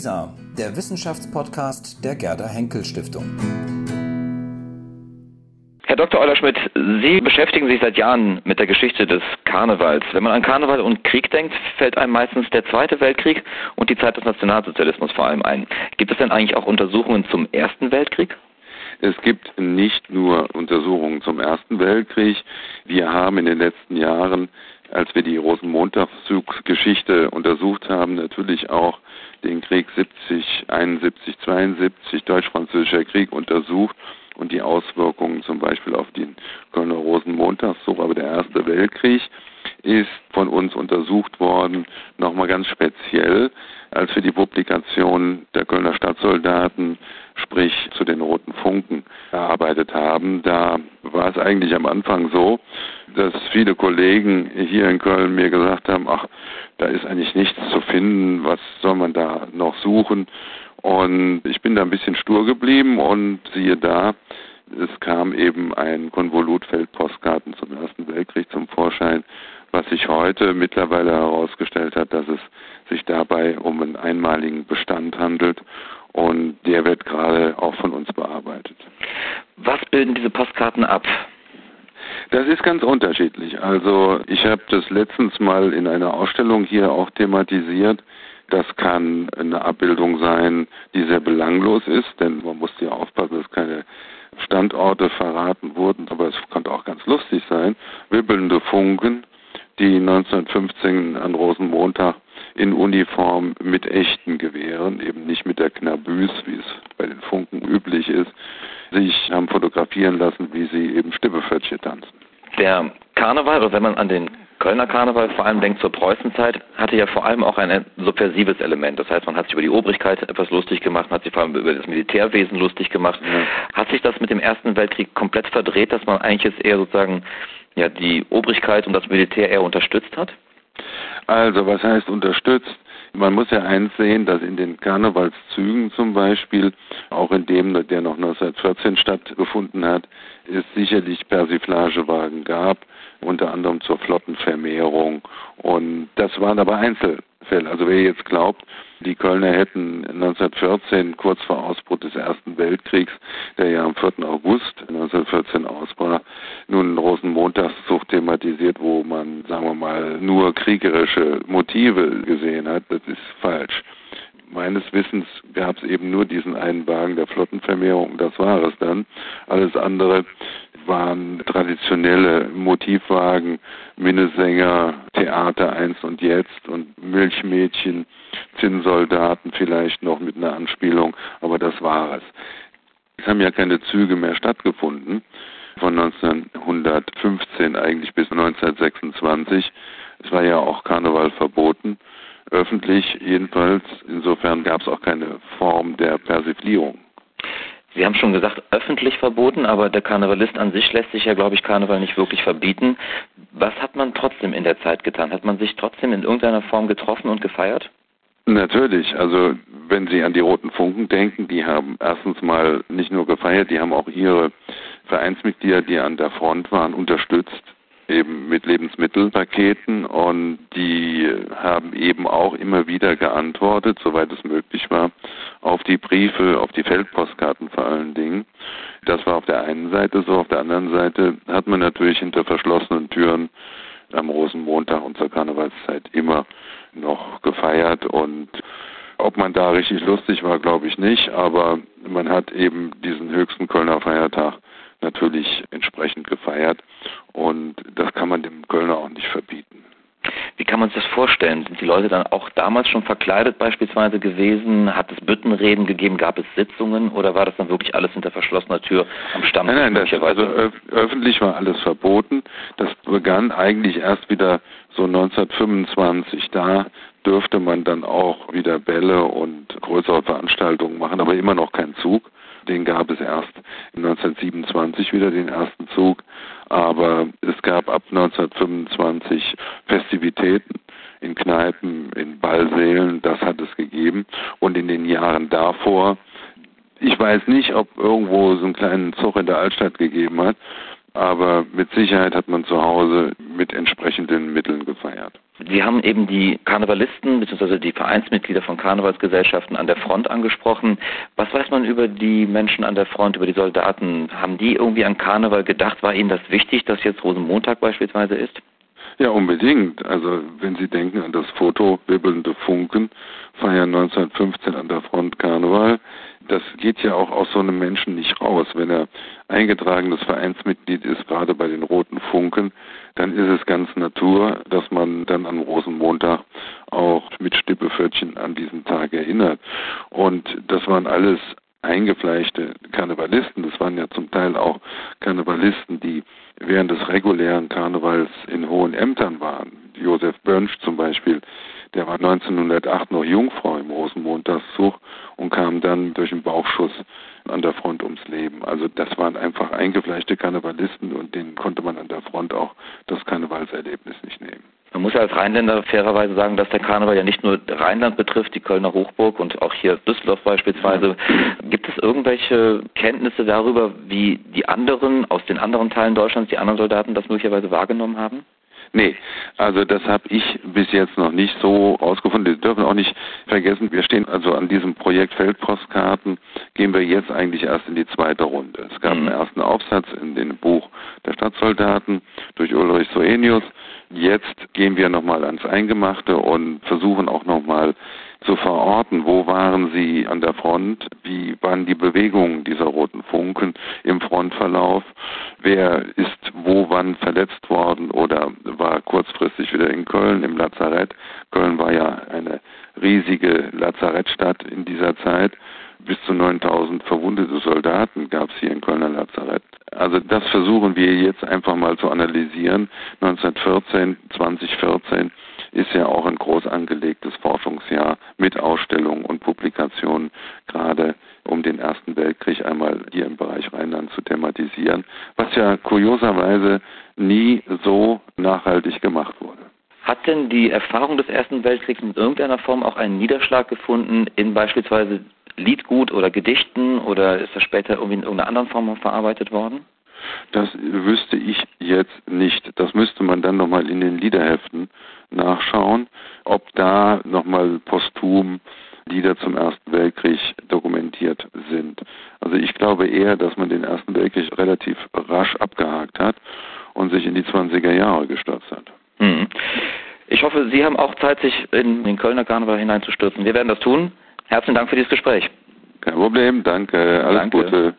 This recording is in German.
WISA, der Wissenschaftspodcast der Gerda Henkel Stiftung. Herr Dr. Eulerschmidt, Sie beschäftigen sich seit Jahren mit der Geschichte des Karnevals. Wenn man an Karneval und Krieg denkt, fällt einem meistens der Zweite Weltkrieg und die Zeit des Nationalsozialismus vor allem ein. Gibt es denn eigentlich auch Untersuchungen zum Ersten Weltkrieg? Es gibt nicht nur Untersuchungen zum Ersten Weltkrieg. Wir haben in den letzten Jahren, als wir die Rosenmontagszugsgeschichte untersucht haben, natürlich auch den Krieg 70, 71, 72, Deutsch-Französischer Krieg untersucht und die Auswirkungen zum Beispiel auf den Kölner Rosenmontagszug. Aber der Erste Weltkrieg ist von uns untersucht worden, nochmal ganz speziell, als wir die Publikation der Kölner Stadtsoldaten sprich zu den roten Funken, erarbeitet haben. Da war es eigentlich am Anfang so, dass viele Kollegen hier in Köln mir gesagt haben, ach, da ist eigentlich nichts zu finden, was soll man da noch suchen? Und ich bin da ein bisschen stur geblieben und siehe da, es kam eben ein Konvolutfeld Postkarten zum Ersten Weltkrieg zum Vorschein, was sich heute mittlerweile herausgestellt hat, dass es sich dabei um einen einmaligen Bestand handelt und der wird gerade auch von uns bearbeitet. Was bilden diese Postkarten ab? Das ist ganz unterschiedlich. Also ich habe das letztens mal in einer Ausstellung hier auch thematisiert. Das kann eine Abbildung sein, die sehr belanglos ist, denn man muss ja aufpassen, dass keine Standorte verraten wurden, aber es konnte auch ganz lustig sein. Wibbelnde Funken, die 1915 an Rosenmontag in Uniform mit echten Gewehren, eben nicht mit der Knabüs, wie es bei den Funken üblich ist, sich haben fotografieren lassen, wie sie eben Stippefötche tanzen. Der Karneval, oder wenn man an den Kölner Karneval vor allem denkt zur Preußenzeit, hatte ja vor allem auch ein subversives Element. Das heißt, man hat sich über die Obrigkeit etwas lustig gemacht, hat sich vor allem über das Militärwesen lustig gemacht. Ja. Hat sich das mit dem Ersten Weltkrieg komplett verdreht, dass man eigentlich jetzt eher sozusagen ja, die Obrigkeit und das Militär eher unterstützt hat? Also, was heißt unterstützt? Man muss ja eins sehen, dass in den Karnevalszügen zum Beispiel, auch in dem, der noch 1914 stattgefunden hat, es sicherlich Persiflagewagen gab, unter anderem zur Flottenvermehrung. Und das waren aber Einzelfälle. Also wer jetzt glaubt, die Kölner hätten 1914, kurz vor Ausbruch des Ersten Weltkriegs, der ja am 4. August 1914 ausbrach, nun einen Rosenmontagszug thematisiert, wo man, sagen wir mal, nur kriegerische Motive gesehen hat. Das ist falsch meines Wissens gab es eben nur diesen einen Wagen der Flottenvermehrung, das war es dann. Alles andere waren traditionelle Motivwagen, Minnesänger, Theater 1 und Jetzt und Milchmädchen, Zinnsoldaten vielleicht noch mit einer Anspielung, aber das war es. Es haben ja keine Züge mehr stattgefunden von 1915 eigentlich bis 1926. Es war ja auch Karneval verboten, öffentlich jedenfalls. Insofern gab es auch keine Form der Persiflierung. Sie haben schon gesagt, öffentlich verboten, aber der Karnevalist an sich lässt sich ja, glaube ich, Karneval nicht wirklich verbieten. Was hat man trotzdem in der Zeit getan? Hat man sich trotzdem in irgendeiner Form getroffen und gefeiert? Natürlich. Also wenn Sie an die Roten Funken denken, die haben erstens mal nicht nur gefeiert, die haben auch ihre Vereinsmitglieder, die an der Front waren, unterstützt eben mit Lebensmittelpaketen und die haben eben auch immer wieder geantwortet, soweit es möglich war, auf die Briefe, auf die Feldpostkarten vor allen Dingen. Das war auf der einen Seite so, auf der anderen Seite hat man natürlich hinter verschlossenen Türen am Rosenmontag und zur Karnevalszeit immer noch gefeiert und ob man da richtig lustig war, glaube ich nicht, aber man hat eben diesen höchsten Kölner Feiertag natürlich entsprechend gefeiert. Und das kann man dem Kölner auch nicht verbieten. Wie kann man sich das vorstellen? Sind die Leute dann auch damals schon verkleidet beispielsweise gewesen? Hat es Büttenreden gegeben? Gab es Sitzungen? Oder war das dann wirklich alles hinter verschlossener Tür am Stamm? Nein, nein, das, also öf öffentlich war alles verboten. Das begann eigentlich erst wieder so 1925. Da dürfte man dann auch wieder Bälle und größere Veranstaltungen machen, aber immer noch kein Zug. Den gab es erst 1927 wieder, den ersten Zug. Aber es gab ab 1925 Festivitäten in Kneipen, in Ballsälen, das hat es gegeben. Und in den Jahren davor, ich weiß nicht, ob irgendwo so einen kleinen Zug in der Altstadt gegeben hat, aber mit Sicherheit hat man zu Hause mit entsprechenden Mitteln gefeiert. Sie haben eben die Karnevalisten bzw. die Vereinsmitglieder von Karnevalsgesellschaften an der Front angesprochen. Was weiß man über die Menschen an der Front, über die Soldaten? Haben die irgendwie an Karneval gedacht? War ihnen das wichtig, dass jetzt Rosenmontag beispielsweise ist? Ja, unbedingt. Also wenn Sie denken an das Foto Wibbelnde Funken, feiern 1915 an der Front Karneval, das geht ja auch aus so einem Menschen nicht raus. Wenn er eingetragenes Vereinsmitglied ist, gerade bei den Roten Funken, dann ist es ganz Natur, dass man dann am Rosenmontag auch mit Stippepfötchen an diesen Tag erinnert. Und das waren alles eingefleischte Karnevalisten. Das waren ja zum Teil auch Karnevalisten, die während des regulären Karnevals in hohen Ämtern waren. Josef Bönsch zum Beispiel, der war 1908 noch Jungfrau im Rosenmontagszug und kam dann durch einen Bauchschuss an der Front ums Leben. Also das waren einfach eingefleischte Karnevalisten und denen konnte man an der Front auch das Karnevalserlebnis nicht nehmen. Man muss ja als Rheinländer fairerweise sagen, dass der Karneval ja nicht nur Rheinland betrifft, die Kölner Hochburg und auch hier Düsseldorf beispielsweise. Gibt es irgendwelche Kenntnisse darüber, wie die anderen aus den anderen Teilen Deutschlands, die anderen Soldaten das möglicherweise wahrgenommen haben? Nee, also das habe ich bis jetzt noch nicht so ausgefunden. Wir dürfen auch nicht vergessen, wir stehen also an diesem Projekt Feldpostkarten, gehen wir jetzt eigentlich erst in die zweite Runde. Es gab mhm. einen ersten Aufsatz in dem Buch der Stadtsoldaten durch Ulrich Soenius. Jetzt gehen wir nochmal ans Eingemachte und versuchen auch nochmal zu verorten, wo waren sie an der Front, wie waren die Bewegungen dieser roten Funken im Frontverlauf, wer ist wo wann verletzt worden oder war kurzfristig wieder in Köln im Lazarett. Köln war ja eine riesige Lazarettstadt in dieser Zeit. Bis zu 9000 verwundete Soldaten gab es hier in Kölner Lazarett. Also das versuchen wir jetzt einfach mal zu analysieren. 1914, 2014 ist ja auch ein groß angelegtes Forschungsjahr mit Ausstellungen und Publikationen, gerade um den Ersten Weltkrieg einmal hier im Bereich Rheinland zu thematisieren, was ja kurioserweise nie so nachhaltig gemacht wurde. Hat denn die Erfahrung des Ersten Weltkriegs in irgendeiner Form auch einen Niederschlag gefunden in beispielsweise Liedgut oder Gedichten oder ist das später irgendwie in irgendeiner anderen Form verarbeitet worden? Das wüsste ich jetzt nicht. Das müsste man dann nochmal in den Liederheften nachschauen, ob da nochmal posthum Lieder zum Ersten Weltkrieg dokumentiert sind. Also ich glaube eher, dass man den Ersten Weltkrieg relativ rasch abgehakt hat und sich in die 20er Jahre gestürzt hat. Mhm. Ich hoffe, Sie haben auch Zeit, sich in den Kölner Karneval hineinzustürzen. Wir werden das tun. Herzlichen Dank für dieses Gespräch. Kein Problem, danke, alles danke. Gute.